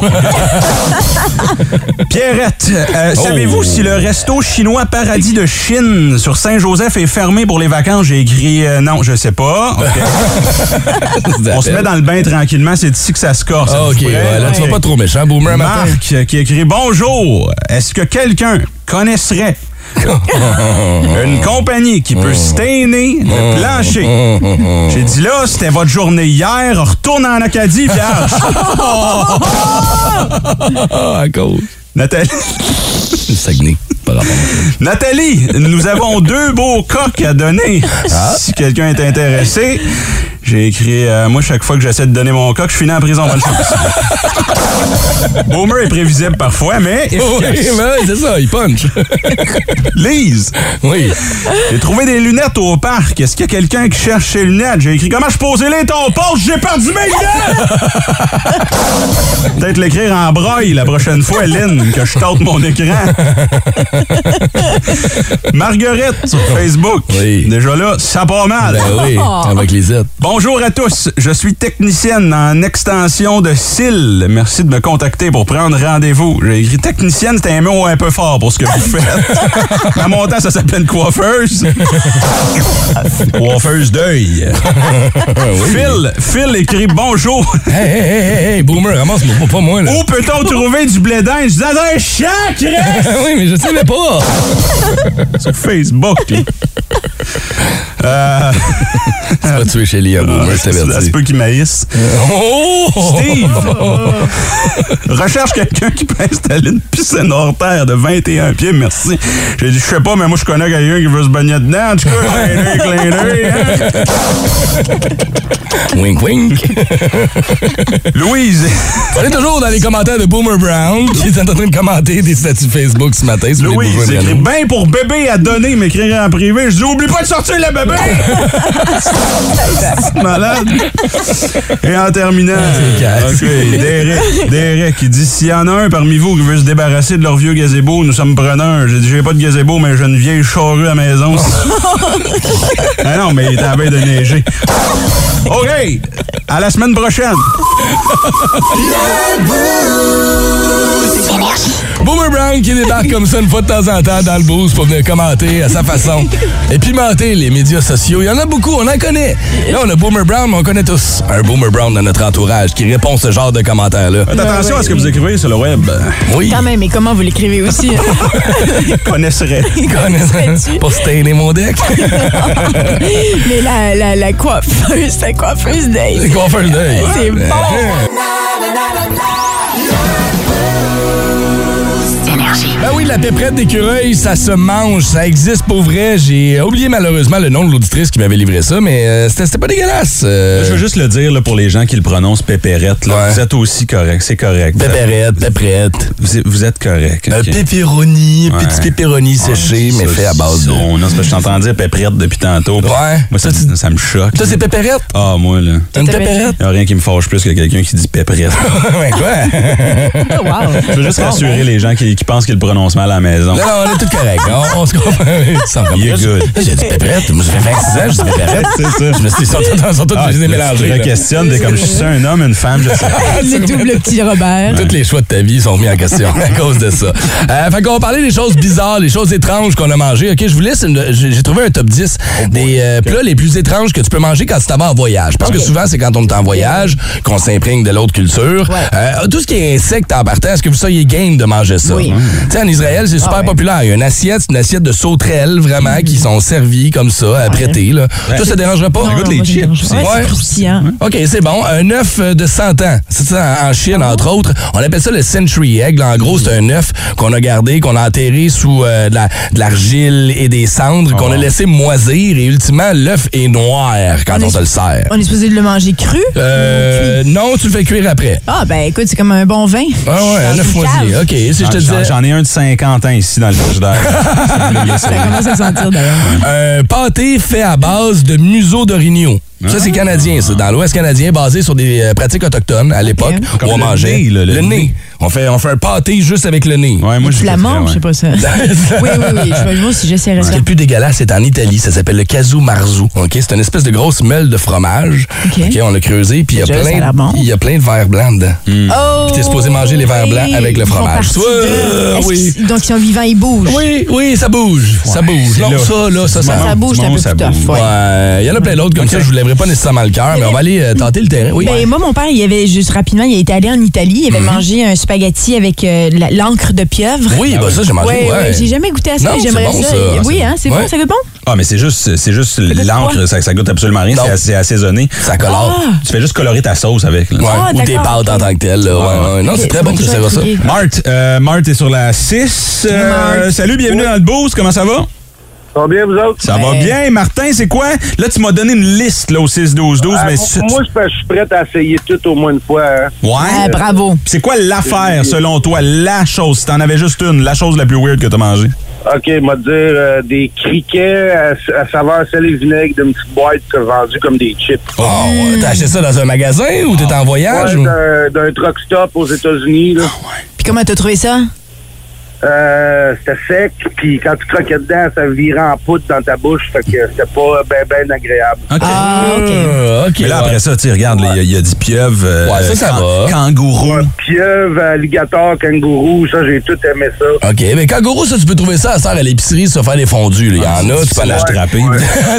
Pierrette, euh, Oh. savez-vous si le resto chinois Paradis de Chine sur Saint-Joseph est fermé pour les vacances? J'ai écrit euh, Non, je sais pas. On se met dans le bain tranquillement, c'est ici que ça se corse. OK, ouais, là, tu vas pas trop méchant, Boomer, matin. Marc euh, qui écrit Bonjour, est-ce que quelqu'un connaisserait une compagnie qui peut stainer le plancher? J'ai dit là, c'était votre journée hier, retourne en Acadie, Pierre. Ah, à cause. Nathalie, Saguenay, par rapport. Nathalie, nous avons deux beaux coques à donner. Si quelqu'un est intéressé, j'ai écrit euh, Moi, chaque fois que j'essaie de donner mon coq, je finis en prison. Bonne chance. Boomer est prévisible parfois, mais Oui, efficace. mais ouais, c'est ça, il punch. Lise, Oui. j'ai trouvé des lunettes au parc. Est-ce qu'il y a quelqu'un qui cherche ses lunettes? J'ai écrit Comment je posais les ton? J'ai perdu mes lunettes! Peut-être l'écrire en braille la prochaine fois, Lynn, que je tente mon écran. Marguerite sur Facebook. Oui. Déjà là, ça part mal. Ben oui, avec les. Bonjour à tous, je suis technicienne en extension de cils. Merci de me contacter pour prendre rendez-vous. J'ai écrit technicienne, c'est un mot un peu fort pour ce que vous faites. À mon temps, ça s'appelle une coiffeuse. coiffeuse d'œil. Phil, Phil écrit bonjour. Hey, hey, hey, hey, hey, Boomer, ramasse-moi pas moi, là. Où peut-on trouver du blé d'Inde? Je dis un champ, Chris! oui, mais je savais pas. Sur Facebook. là. Euh, Tu vas tuer chez Lia, Boomer, je ça se peut qu'il maïsse. Oh! Steve! Recherche quelqu'un qui peut installer une piscine hors terre de 21 pieds, merci. J'ai dit, je sais pas, mais moi, je connais quelqu'un qui veut se baigner dedans. En tout cas, clin d'œil, clin d'œil, hein? Wink, wink. Louise, On est toujours dans les commentaires de Boomer Brown, qui est en train de commenter des statuts Facebook ce matin. Louise, à écrit bien pour bébé à donner, m'écrire en privé. Je dis, oublie pas de sortir le bébé! Malade. Et en terminant, casse. ok, Derek, Derek, il dit, s'il y en a un parmi vous qui veut se débarrasser de leur vieux gazebo, nous sommes preneurs. J'ai dit, j'ai pas de gazebo, mais j'ai une vieille charrue à la maison. ah non, mais il est la veille de neiger. OK, à la semaine prochaine. Boomer Brown qui débarque comme ça une fois de temps en temps dans le boost pour venir commenter à sa façon. Et pimenter les médias sociaux. Il y en a beaucoup, on en connaît. Là, on a Boomer Brown, mais on connaît tous un Boomer Brown dans notre entourage qui répond ce genre de commentaires-là. Faites attention à ce que vous écrivez sur le web. Oui, Quand même, mais comment vous l'écrivez aussi? Connaisserait. Connaisserais-tu? pour stainer mon deck. mais la, la, la coiffeuse, la coiffeuse d'œil. C'est coiffeur d'œil. C'est bon. Ben oui, la péprette d'écureuil, ça se mange, ça existe pour vrai. J'ai oublié malheureusement le nom de l'auditrice qui m'avait livré ça, mais euh, c'était pas dégueulasse. euh. Je veux juste le dire là, pour les gens qui le prononcent pépérette. là. Ouais. Vous êtes aussi correct, c'est correct. Pépérette, péprette. Vous êtes, vous êtes correct. Un ok. pepperoni, Ouais. petit pepperoni séché, mais Ça, fait à base de... Non, non, c'est parce que je t'entends dire pépérette depuis tantôt. Ouais. Moi, ça, Ça, ça me choque. Ça, c'est pépérette? Ah, moi, là. Une pépérette? Il n'y a rien qui me fâche plus que quelqu'un qui dit pépérette. ouais, quoi? Oh, wow. Je veux juste rassurer les gens qui, qui pensent qu'ils mal à la maison. Non, non, on est tout correct. On, on se comprend. You're good. J'ai dit pépérette. Moi, ça fait 26 ans, j'ai dit pépérette. C'est ça. Je me suis dit, ils sont tous, ils sont tous Ah, je les ai tu mélangés. te là. questionnes, t'es comme je suis un homme, une femme, je sais pas. Le double petit Robert. Tous les choix de ta vie sont mis en question à cause de ça. Euh, fait qu'on va parler des choses bizarres, des choses étranges qu'on a mangées. OK, je vous laisse, j'ai trouvé un top 10 des euh, plats les plus étranges que tu peux manger quand tu t'en vas en voyage. Parce que souvent, c'est quand on est en voyage qu'on s'imprègne de l'autre culture. Euh, tout ce qui est insecte en partant, est-ce que vous soyez game de manger ça? Oui. Sais, en Israël, c'est super ouais. populaire. Il y a une assiette, c'est une assiette de sauterelles, vraiment, qui sont servies comme ça, à prêter. Là. Toi, ça dérangerait pas? Non, non, les me chips. Ouais, Ouais. c'est. OK, c'est bon. Un œuf de 100 ans. C'est ça, en Chine, entre autres. On appelle ça le Century Egg. Là, en gros, c'est un œuf qu'on a gardé, qu'on a enterré sous euh, de la- de l'argile et des cendres, qu'on a laissé moisir. Et ultimement, l'œuf est noir quand On on, te le sert. On est supposé de le manger cru? Euh, non, tu le fais cuire après. Ah, ben écoute, c'est comme un bon vin. Ah ouais, un œuf moisi. OK, si je te disais... J'en ai un de 50 ans ici dans le frigidaire. Ça commence à sentir d'ailleurs. Un pâté fait à base de museau d'orignal. Ça, c'est canadien, ça. Dans l'Ouest canadien, basé sur des euh, pratiques autochtones à l'époque, où on le mangeait. nez, là, le nez. On fait, on fait un pâté juste avec le nez. Ouais, moi, je Flamand, je sais pas ça. oui, oui, oui. Je vais voir si j'essaierai Ce qui est le plus dégueulasse, c'est en Italie. Ça s'appelle le casu marzu. OK? C'est une espèce de grosse meule de fromage. OK. On l'a creusé, puis il y a Déjà, ça a plein, l'air bon. il y a plein de verres blancs dedans. Oh! Puis t'es supposé manger les verres blancs avec le Ils font fromage. partie Ouais, de- Est-ce oui. qu'ils- Donc, ils sont vivants, ils bougent. Oui, oui, ça bouge. ça bouge. c'est Non, là. ça, là, ça, ça. Ça bouge, c'est un peu ça plus tough. bouge. ouais. Ouais, il y en a plein d'autres comme ça, je vous lèverai pas nécessairement le cœur, mais on va aller euh, tenter le terrain. Oui. Ben, moi, mon père, il avait juste rapidement, il était allé en Italie, il avait mangé un spaghetti avec euh, la- l'encre de pieuvre. Mhm. oui, bah ça, j'ai mangé. Ouais, ouais. ouais, j'ai jamais goûté à ça, Non, mais c'est j'aimerais bon, ça. ça. Oui, hein, c'est Ouais. bon, ça goûte bon? Ah, mais c'est juste, c'est juste l'encre, ça, ça goûte absolument rien. Non. C'est assez assaisonné. Ça colore. Ah! Tu fais juste colorer ta sauce avec. là. Ouais, Ah, ou tes d'accord, pâtes en ok. tant que telles. là. Ouais, ouais. Non, c'est Ok, très bon, bonne tu chose, ça. Marthe, euh, Marthe est sur la 6. Euh, Marthe. salut, bienvenue dans le boost. Comment ça va? Ça va bien, vous autres? Ça va bien. Martin, c'est quoi? Là, tu m'as donné une liste là, au 6-12-12. Ah, mais moi, c'est- moi, je suis prêt à essayer tout au moins une fois. hein. Ouais. Ah, bravo. C'est quoi l'affaire, selon toi? La chose, si t'en avais juste une, la chose la plus weird que t'as mangée? OK, m'a dire euh, des criquets à, à saveur sel et vinaigre d'une petite boîte vendue comme des chips. Oh, ouais. T'as acheté ça dans un magasin ou t'es en voyage? Ouais, ou- d'un- d'un truck stop aux États-Unis. là. Puis comment t'as trouvé ça? Euh, c'était sec, puis quand tu croquais dedans, ça virait en poudre dans ta bouche, fait que c'était pas bien ben agréable. OK. Ah, OK. OK. Mais là, après ouais. ça, tu sais, regarde, il y a- il y, a du pieuvre. euh, Ouais, ça, ça va. Kangourou. Pieuvre, alligator, kangourou, ça, j'ai tout aimé ça. OK, mais kangourou, ça, tu peux trouver ça à sert à l'épicerie, ça, faire des fondus. là. Il y en a, tu peux en l'as acheter. attrapé.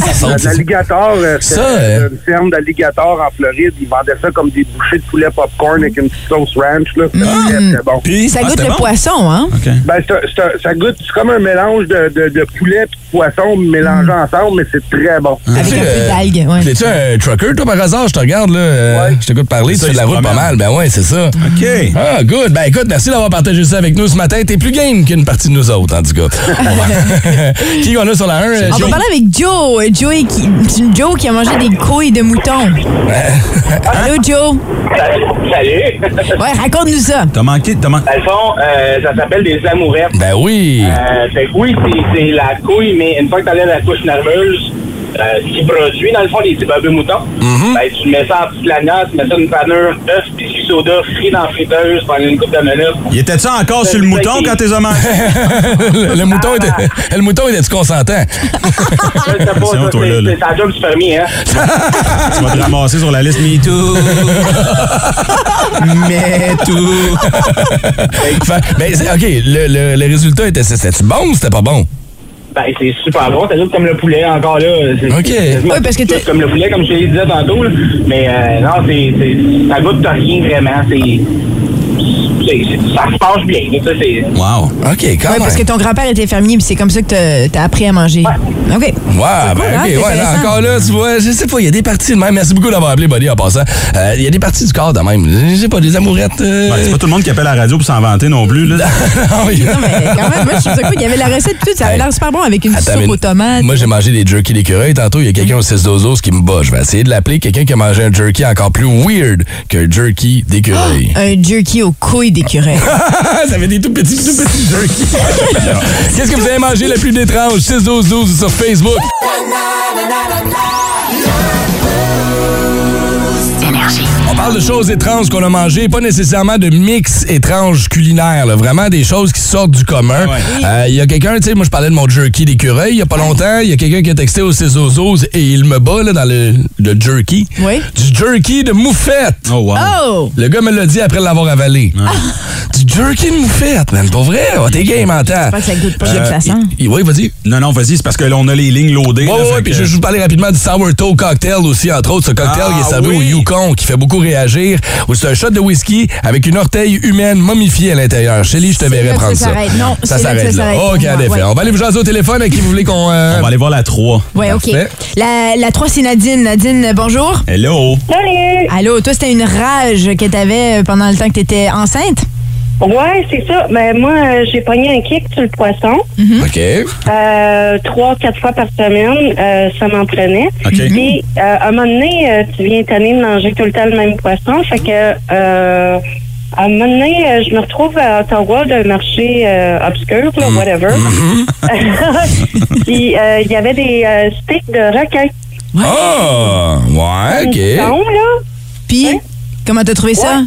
ça saute, c'est ça. L'alligator, euh, c'était Ça, euh, une ferme d'alligator en Floride. Ils vendaient ça comme des bouchées de poulet popcorn avec une petite sauce ranch. Là. Très bon. Puis, Ça ah, goûte le bon? poisson, hein? OK. Ben, c'est un- c'est un- ça goûte, c'est comme un mélange de, de, de poulet et de poisson mélangés ensemble, mais c'est très bon. Avec un peu d'algues, ouais. T'es-tu un trucker, toi, par hasard? Je te regarde, là. euh, Ouais. Je t'écoute parler, tu fais de la route pas mal. Ben ouais, c'est ça. OK. Ah, good. Ben écoute, merci d'avoir partagé ça avec nous ce matin. T'es plus game qu'une partie de nous autres, en tout cas. qui qu'on a sur la 1? On va parler avec Joe. Joe qui, Joe qui a mangé des couilles de mouton. Allô, Joe? Salut! Ouais, raconte-nous ça. T'as manqué, t'as manqué. Dans le fond, euh, ça s'appelle des Ben oui. Euh, fait que oui, c'est- c'est la couille, mais une fois que t'enlèves la couche nerveuse, euh, ce qui produit, dans le fond, les petits bobus moutons, ben, tu mets ça en petite lanière, tu mets ça dans une panure, œuf, biscuit soda, frit dans la friteuse pendant une couple de minutes. Il était-tu encore sur le mouton quand t'es mangé? le, le mouton était, le mouton était-tu consentant? Je sais pas, ça, toi, là, c'est là. c'est la job du fermier, hein? tu vas te ramasser sur la liste MeToo. MeToo. Fait- ben, c'est- OK, le, le, le résultat était, c'était-tu bon ou c'était pas bon? Ben, c'est super bon, ça goûte comme le poulet encore là. C'est- OK. Oui, parce que t'as- comme le poulet, comme je te l'ai dit tantôt, là. Mais euh, non, c'est, c'est, ça goûte rien vraiment. C'est- ça se passe bien. ça, Wow. OK, quand Ouais, même. parce que ton grand-père était fermier, puis c'est comme ça que t'as- t'as appris à manger. OK. Ouais, ben, hein, ouais, là, encore là, tu vois, je sais pas, il y a des parties de même. Merci beaucoup d'avoir appelé, Buddy, en passant. Euh, Il y a des parties du corps de même. Je sais pas, des amourettes. euh, Ben, c'est pas tout le monde qui appelle à la radio pour s'en vanter non plus. Là. non, il- Non, mais quand même, moi, je trouve ça cool. Il y avait la recette tout. Ça avait l'air super bon avec une Attends, soupe mais aux tomates. Moi, j'ai mangé des jerky d'écureuil. Tantôt, il y a quelqu'un au 6 dozos qui me bat. Je vais essayer de l'appeler. Quelqu'un qui a mangé un jerky encore plus weird qu'un jerky d'écureuil. Un jerky aux couilles d'écureuil. ça fait des tout petits, tout petits jerky. Qu'est-ce que vous avez mangé le plus d'étrange? 6 12 12 sur Facebook. Parle de choses étranges qu'on a mangées, pas nécessairement de mix étrange culinaire, là. vraiment des choses qui sortent du commun. Euh, Il y a quelqu'un, tu sais, moi je parlais de mon jerky d'écureuil il y a pas longtemps, il y a quelqu'un qui a texté au Cézozos et il me bat là, dans le, le jerky. Oui. Du jerky de moufette. Oh, wow. Oh! Le gars me l'a dit après l'avoir avalé. Ah. Du jerky de moufette, man, pour vrai, oh, t'es game en temps. Pas que ça goûte pas que ça sent. Il- Oui, vas-y. Non, non, vas-y, c'est parce que là, on a les lignes loadées. Ouais, fait puis je vais vous parler rapidement du Sourdough Cocktail aussi, entre autres. Ce cocktail Ah, qui est servi oui. au Yukon, qui fait beaucoup réagir. Où c'est un shot de whisky avec une orteille humaine momifiée à l'intérieur. Shelly, je te verrai prendre ça ça. s'arrête. Non, ça s'arrête ça là. OK, en effet. ouais. On va aller vous jaser au téléphone à qui vous voulez qu'on... euh, On va aller voir la 3. Ouais, OK. La, la 3, c'est Nadine. Nadine, bonjour. Hello. Salut! Allô, toi, c'était une rage que t'avais pendant le temps que t'étais enceinte? Ouais, c'est ça. Ben, moi, euh, j'ai pogné un kick sur le poisson. OK. Euh, trois, quatre fois par semaine, euh, ça m'en prenait. OK. Puis, euh, à un moment donné, tu viens tanner de manger tout le temps le même poisson. Fait que, euh, à un moment donné, je me retrouve à Ottawa d'un marché euh, obscur, là, whatever. Puis, euh, il y avait des euh, sticks de requin. Ah, ouais, Une OK. pisson, là. Puis, comment t'as trouvé ça?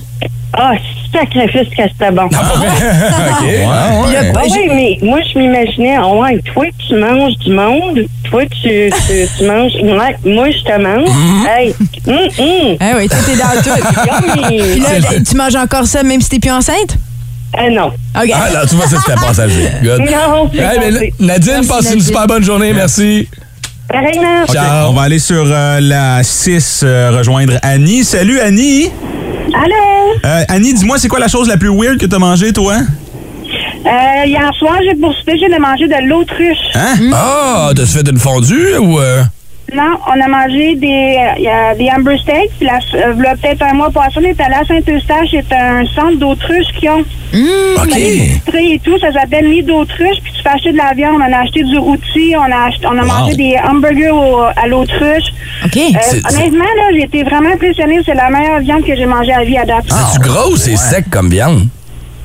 Ah, sacrifice que c'était bon. OK. Ah, Puis ouais. là, Ah oui, mais moi, je m'imaginais, ah ouais, toi, tu manges du monde, toi, tu, tu, tu manges, ouais, moi, je te mange. Hey, hum, hum. Ah oui, tout est dans tout. Puis là, tu manges encore ça même si t'es plus enceinte? Ah non. OK. Ah, là, tu vois, ça, c'était passager. Good. Non, c'est Hey, mais. Nadine, Merci, passe une super bonne journée. Merci. Pareillement. OK, Ciao. on va aller sur euh, la 6 euh, rejoindre Annie. Salut, Annie. Allô? Euh, Annie, dis-moi, c'est quoi la chose la plus weird que t'as mangée, toi? Euh, hier soir, j'ai pour souper, j'ai mangé de l'autruche. Hein? Ah, t'as-tu fait une fondue ou... euh? Non, on a mangé des, a des Amber Steaks. Puis la, euh, peut-être un mois passé, on est allé à Saint-Eustache. C'est un centre d'autruche qui ont. OK. Des vitrées et tout, ça s'appelle Nid d'autruche. Puis tu fais acheter de la viande. On a acheté du rôti, on a, acheté- on a mangé des hamburgers au- à l'autruche. OK. Euh, C'est- c'est- honnêtement, là, j'ai été vraiment impressionnée. C'est la meilleure viande que j'ai mangée à vie à date. C'est-tu gros ou c'est sec comme viande?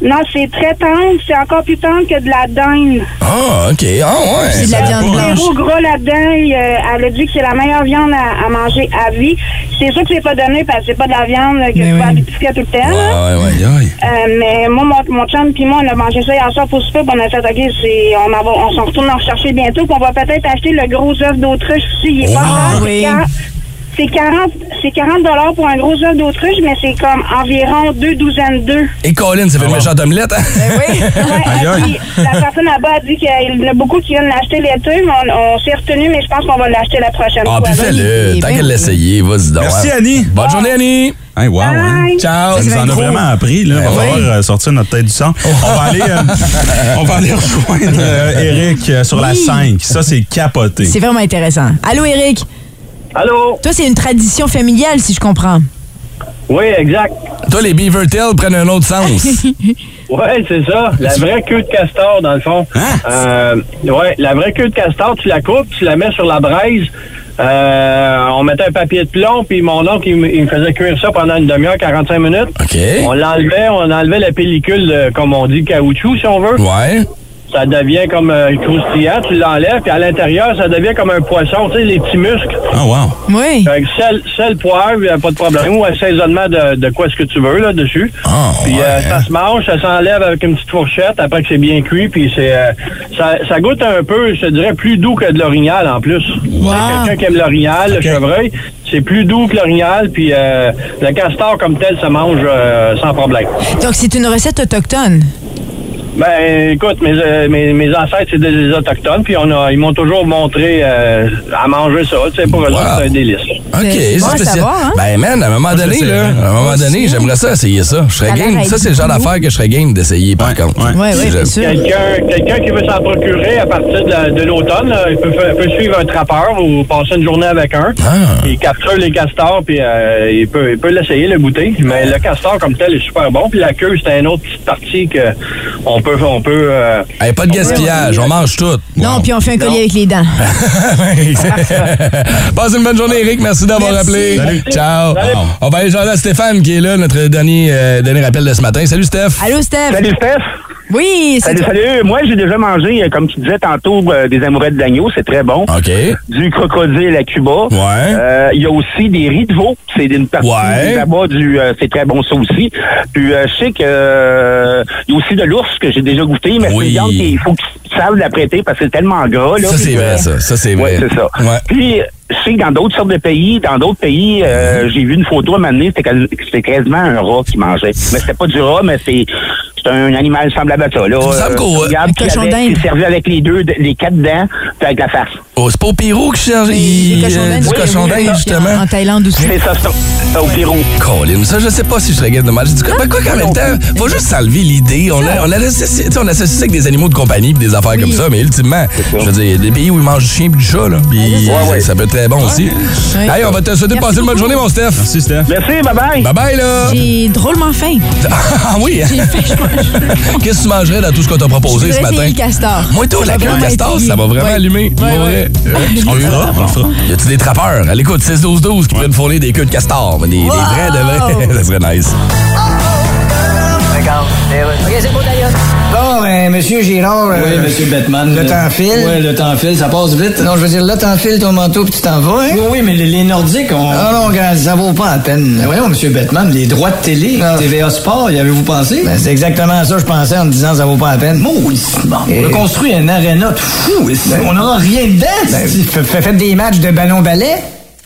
Non, c'est très tendre. C'est encore plus tendre que de la dinde. Ah, OK. Ah, ouais. C'est de la viande blanche. Zéro gras là-dedans. Euh, Elle a dit que c'est la meilleure viande à, à manger à vie. C'est sûr que c'est pas donné parce que c'est pas de la viande que Mais tu vas oui. à tout le temps. Ah, ouais, ouais, ouais. Euh, mais moi, mon, mon chum puis moi, on a mangé ça hier soir pour souper, puis on a fait, OK, c'est, on, en va, on s'en retourne en rechercher bientôt, puis on va peut-être acheter le gros œuf d'autruche aussi. Il est pas Ah, oui. C'est quar- C'est 40, c'est 40 dollars pour un gros œuf d'autruche, mais c'est comme environ deux douzaines d'œufs. Et Colin, ça fait une méchante omelette, hein? oui. Ouais, aïe. puis la personne là-bas a dit qu'il y en a beaucoup qui viennent l'acheter l'été, mais on, on s'est retenu, mais je pense qu'on va l'acheter la prochaine Ah, fois. puis fais-le. oui, Tant ben qu'à oui. l'essayer, vas-y donc. Merci, Ouais. Annie. Bonne journée, Annie. Hey, wow, hein? Ciao. Ça nous en a vraiment appris. Là. On va Ben oui. falloir euh, sortir notre tête du sang. On va aller, euh, on va aller rejoindre euh, Eric sur la Oui. 5. Ça, c'est capoté. C'est vraiment intéressant. Allô, Eric? Allô? Toi, c'est une tradition familiale, si je comprends. Oui, exact. Toi, les Beaver Tails prennent un autre sens. Ouais, c'est ça. La vraie queue de castor, dans le fond. Hein? Euh, ouais, la vraie queue de castor, tu la coupes, tu la mets sur la braise. Euh, on mettait un papier de plomb, puis mon oncle, il, me- il me faisait cuire ça pendant une demi-heure, 45 minutes. OK. On l'enlevait, on enlevait la pellicule, de, comme on dit, caoutchouc, si on veut. Ouais. Ça devient comme euh, croustillant, tu l'enlèves, puis à l'intérieur, ça devient comme un poisson, tu sais, les petits muscles. Oh, wow. Oui. Fait que sel, sel, poivre, pas de problème. Ou assaisonnement de, de quoi ce que tu veux là dessus. Ah, puis ouais. euh, ça se mange, ça s'enlève avec une petite fourchette après que c'est bien cuit. Puis c'est euh, ça, ça goûte un peu, je te dirais, plus doux que de l'orignal en plus. Wow. Quelqu'un qui aime l'orignal, le chevreuil, c'est plus doux que l'orignal. Puis euh, le castor comme tel, ça mange euh, sans problème. Donc, c'est une recette autochtone. Ben, écoute, mes, euh, mes, mes ancêtres, c'est des Autochtones, puis on a, ils m'ont toujours montré euh, à manger ça. Tu sais, pour Wow. c'est un délice. OK, c'est bon à spécial. savoir, hein? Ben, man, à un moment donné, c'est là, à un moment donné, j'aimerais ça essayer ça. Je serais game. Ça, c'est le genre d'affaire que je serais game d'essayer, par contre. ouais. Oui, oui, J'aime. bien sûr. Quelqu'un quelqu'un qui veut s'en procurer à partir de, la- de l'automne, là, il peut, peut suivre un trappeur ou passer une journée avec un. Ah. Il capture les castors, puis euh, il peut il peut l'essayer, le goûter. Mais le castor, comme tel, est super bon. Puis la queue, c'est une autre petite partie que on peut... On peut euh, Hey, pas de gaspillage, on mange tout. Non, Wow. puis on fait un collier avec les dents. Passe une bonne journée, Eric. Merci d'avoir appelé. Salut. Ciao. Salut. On va aller jaser à Stéphane qui est là, notre dernier, euh, dernier appel de ce matin. Salut, Steph. Allô, Steph? Salut Steph. Oui, c'est Salut, toi. salut. Moi, j'ai déjà mangé, euh, comme tu disais tantôt, euh, des amourettes d'agneau. C'est très bon. OK. Du crocodile à Cuba. Ouais. Euh, Il y a aussi des riz de veau. C'est une partie Ouais. là-bas du. euh, c'est très bon ça aussi. Puis euh, je sais que euh, il y a aussi de l'ours que j'ai déjà goûté, mais Oui. c'est une viande qu'il faut qu'ils savent l'apprêter parce que c'est tellement gras. Là, Ça, c'est vrai, ça. Ça, c'est vrai. Ouais, c'est ça. Ouais. Puis, sais que dans d'autres sortes de pays, dans d'autres pays, euh, j'ai vu une photo à un moment donné, c'était quasi- c'était quasiment un rat qui mangeait. Mais c'était pas du rat, mais c'est c'est un animal semblable à ça. Là. Il me semble qu'au- Euh, regarde, puis. C'est servi avec les deux, les quatre dents, puis avec la face. Oh, c'est pas au Pérou cherche cochons euh, d'Inde. du Oui, cochon d'Inde, justement. En Thaïlande aussi. C'est ça, ça, au Pérou. Colin, ça, je sais pas si je serais de manger. Du coup, ben, quoi qu'en même temps, faut juste s'enlever l'idée. On, a, on, associe- on associe ça avec des animaux de compagnie pis des affaires Oui. comme ça, mais ultimement, je veux dire, il y a des pays où ils mangent du chien pis du chat, là. Pis Ouais, ouais. ça peut être très bon aussi. Ouais. Hey, on va te souhaiter de passer une bonne journée, mon Steph. Merci, Steph. Merci, bye bye. Bye bye, là. J'ai drôlement faim. Ah oui, hein? J'ai faim, je mange. Qu'est-ce que tu mangerais dans tout ce qu'on t'a proposé Je ce matin? castor. Moi, tout, Ça la queue castor, ça va vraiment Ouais. allumer. Ouais, vrai. On le fera, on le fera. Y a-tu des trappeurs? À l'écoute, 6-12-12 qui prennent fourner des queues de castor. mais Des, des vrais de vrais. ça serait nice. Bon, ben, monsieur Girard. euh, Oui, monsieur Bettman. Le temps file. Oui, le temps file, ça passe vite. Non, je veux dire, là, t'enfiles ton manteau puis tu t'en vas, hein? Oui, oui, mais les, les Nordiques ont... Non, non, ça vaut pas la peine. Ben voyons, monsieur Bettman, les droits de télé, Ah. TVA Sport, y avez-vous pensé? Ben, c'est exactement ça, je pensais en me disant ça vaut pas la peine. Maudit, bon, Et- on a construit un aréna de fou, ici. on n'aura rien dedans, Ben, faites des matchs de ballon-ballet?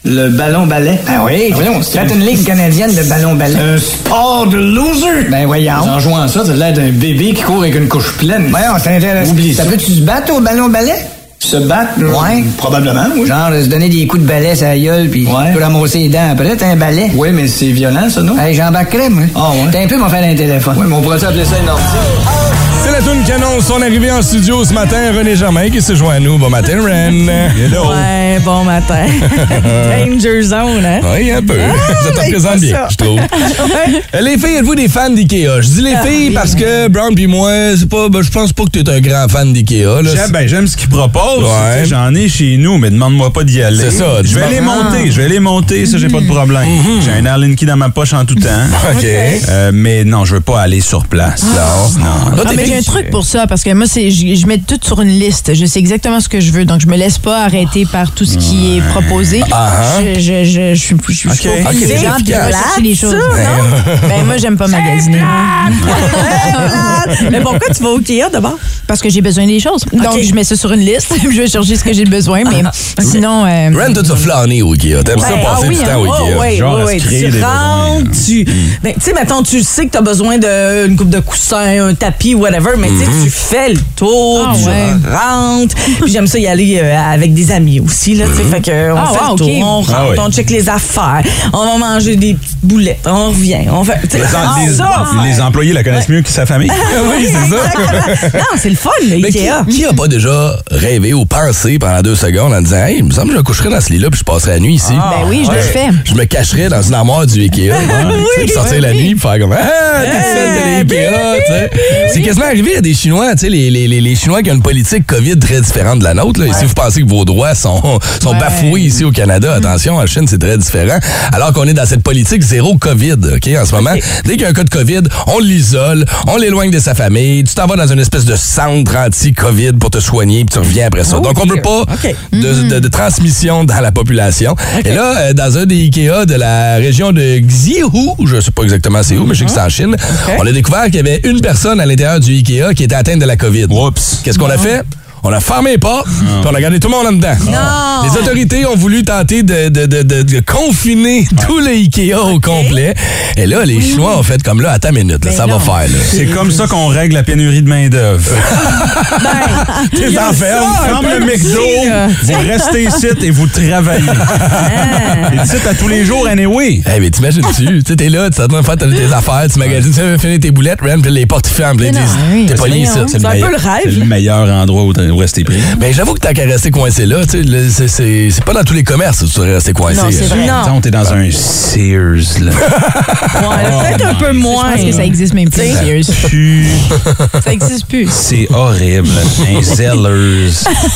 Le ballon ballet. Ah oui? Voyons, c'est une ligue canadienne de ballon-ballet. un sport de loser. Ben, voyons. En jouant ça, t'as l'air d'un bébé qui court avec une couche pleine. Voyons, c'est intéressant. Oublie ça. ça. peut-tu se battre au ballon-ballet? Se battre? Ouais. Probablement, oui. Genre, se donner des coups de balai sur la gueule puis Ouais. tu ramasser les dents après, t'as un balai. Oui, mais c'est violent, ça, non? Hey, j'embarquerais, moi. Ah, ouais. T'as un peu m'en faire un téléphone. Oui, mais on pourrait appeler ça une. C'est la tune qui annonce son arrivée en studio ce matin. René Germain qui se joint à nous. Bon matin, Ren. Hello. Ouais, bon matin. Danger zone, hein? Oui, un peu. ça te représente pas bien, ça. je trouve. Euh, Les filles, êtes-vous des fans d'IKEA? Je dis les Ah, filles oui. parce que Brown puis moi, c'est pas, ben, je pense pas que tu es un grand fan d'IKEA. J'aime, ben, j'aime ce qu'ils proposent. Ouais. J'en ai chez nous, mais demande-moi pas d'y aller. C'est ça, Je vais les monter. Je vais les monter. Ça, j'ai pas de problème. J'ai un Arlen Key dans ma poche en tout temps. OK. Euh, mais non, je veux pas aller sur place. Non. Non. Toi, Ah, un truc pour ça, parce que moi, c'est, je, je mets tout sur une liste. Je sais exactement ce que je veux, donc je me laisse pas arrêter par tout ce qui est proposé. Ah, hein? Je, je, je, je, suis- je, pas ok, obligée c'est de efficace. chercher les choses. Non? ben, moi, j'aime pas magasiner. Mais pourquoi tu vas au Kia d'abord? Parce que j'ai besoin des choses. Donc, je mets ça sur une liste, je vais chercher ce que j'ai besoin, mais sinon... euh, Ren, as flâné au IKEA. T'aimes ça Ben, passer ah oui, du temps hein? au Oh, Genre oui. se créer Tu rentres, tu. Ben, tu sais, mettons, tu sais que tu as besoin d'une coupe de coussins, un tapis, whatever, mais tu sais, tu fais le tour, Ah, tu ouais. rentres. Puis j'aime ça y aller euh, avec des amis aussi, là, tu sais. Fait que on Ah, fait le tour, ok. on rentre, Ah, oui. on check les affaires, on va manger des petites boulettes, on revient, on fait. Les, ah, les- ça, les employés la connaissent mieux que sa famille. oui, c'est ça. non, c'est le fun, le Mais qui, Ikea. qui a pas déjà rêvé ou pensé pendant deux secondes en disant Hey, il me semble que je coucherais dans ce lit-là puis je passerais la nuit ici? Ben oui, je le fais. Je me cacherais dans une armoire du Ikea. puis sortir la nuit puis faire comme Ah, t'es celle de l'Ikea, tu sais. C'est quasiment arrivé à des Chinois, tu sais, les, les, les, Chinois qui ont une politique COVID très différente de la nôtre. Là. Et Si vous pensez que vos droits sont, sont Ouais. bafoués ici au Canada, attention, en Chine, c'est très différent. Alors qu'on est dans cette politique zéro COVID, OK, en ce moment. Dès qu'il y a un cas de COVID, on l'isole, on l'éloigne de sa famille, tu t'en vas dans une espèce de centre anti-COVID pour te soigner, puis tu reviens après ça. Oh, Donc, on veut dear. pas OK. de, de- de transmission dans la population. Et là, euh, dans un des Ikea de la région de Xihu, je sais pas exactement c'est où, mais je sais que c'est en Chine, on a découvert qu'il y avait une personne à l'intérieur du Ikea qui était atteinte de la COVID. Oups. Qu'est-ce qu'on a fait? On a fermé les portes, puis on a gardé tout le monde en dedans. Non. Les autorités ont voulu tenter de, de, de, de- de confiner tout le Ikea au complet. Et là, les Chinois ont fait comme là, attends une minute, là, ça va faire. C'est comme ça qu'on règle la pénurie de main-d'œuvre. T'es enfermes. Ferme le McDo, vous restez ici et vous travaillez. Ah. Et ici à tous les jours, anyway. Hey, mais t'imagines-tu? tu sais, t'es là, tu t'attends faire tes affaires, tu magasines, tu veux finir tes boulettes, Ren, puis les portes ferment, puis oui. t'es pas lié ici. C'est C'est un peu le rêve, C'est le meilleur endroit où, où rester pris. Ben, j'avoue que t'as qu'à rester coincé là, tu sais, le- c'est- pas dans tous les commerces que tu serais resté coincé. Non, c'est vrai. Non. T'es dans un Sears, là. Ouais, peut-être un peu moins. Je pense que ça existe même plus, Sears. Pu- Ça existe plus. C'est horrible. Un Zellers.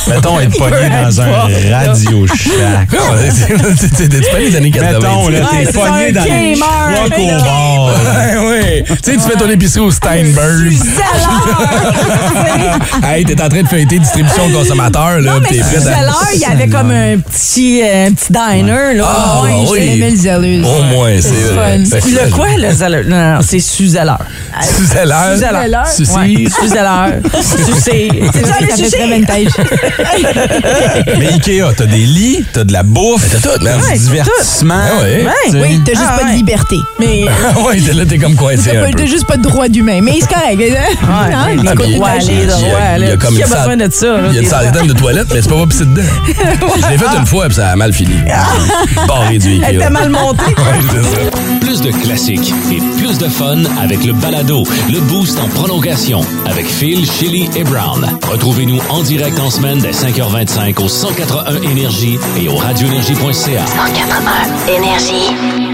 Mettons être pogné dans un Radio Shack. C'est pas les années 80. Mettons, là, t'es pogné un dans le truck un au bord. Ouais. Tu sais, tu fais ton épicerie au Steinberg. hey, t'es en train de feuilleter distribution consommateur, là. Non, mais tout à l'heure, il y avait comme un petit, euh, un petit diner, là. Ah, Ouais, oui. J'aimais le Zellers. Au moins, c'est Le quoi, le Zeller? Non, non, c'est Suzeller. Suzeller. Sucy. Ouais, Suzeller. Sucé. C'est ça, Ça fait très vintage. Mais Ikea, t'as des lits, t'as de la bouffe, T'as tout, man. du divertissement. Ah. Oui, t'as juste Ah, pas de liberté. Mais t'es là, t'es comme coincé T'as pas- juste pas de droit d'humain. Mais c'est correct. là, Il y a- là. comme une de ça, là, Il y a une des centaine de toilettes, mais c'est pas pas pisser dedans. Je l'ai fait une fois, puis ça a mal fini. Barré du Ikea. Elle était mal ça. Plus de classiques et plus de fun avec le le boost en prolongation avec Phil, Chili et Brown. Retrouvez-nous en direct en semaine dès 5h25 au 181 Énergie et au radioénergie.ca. 181 Énergie.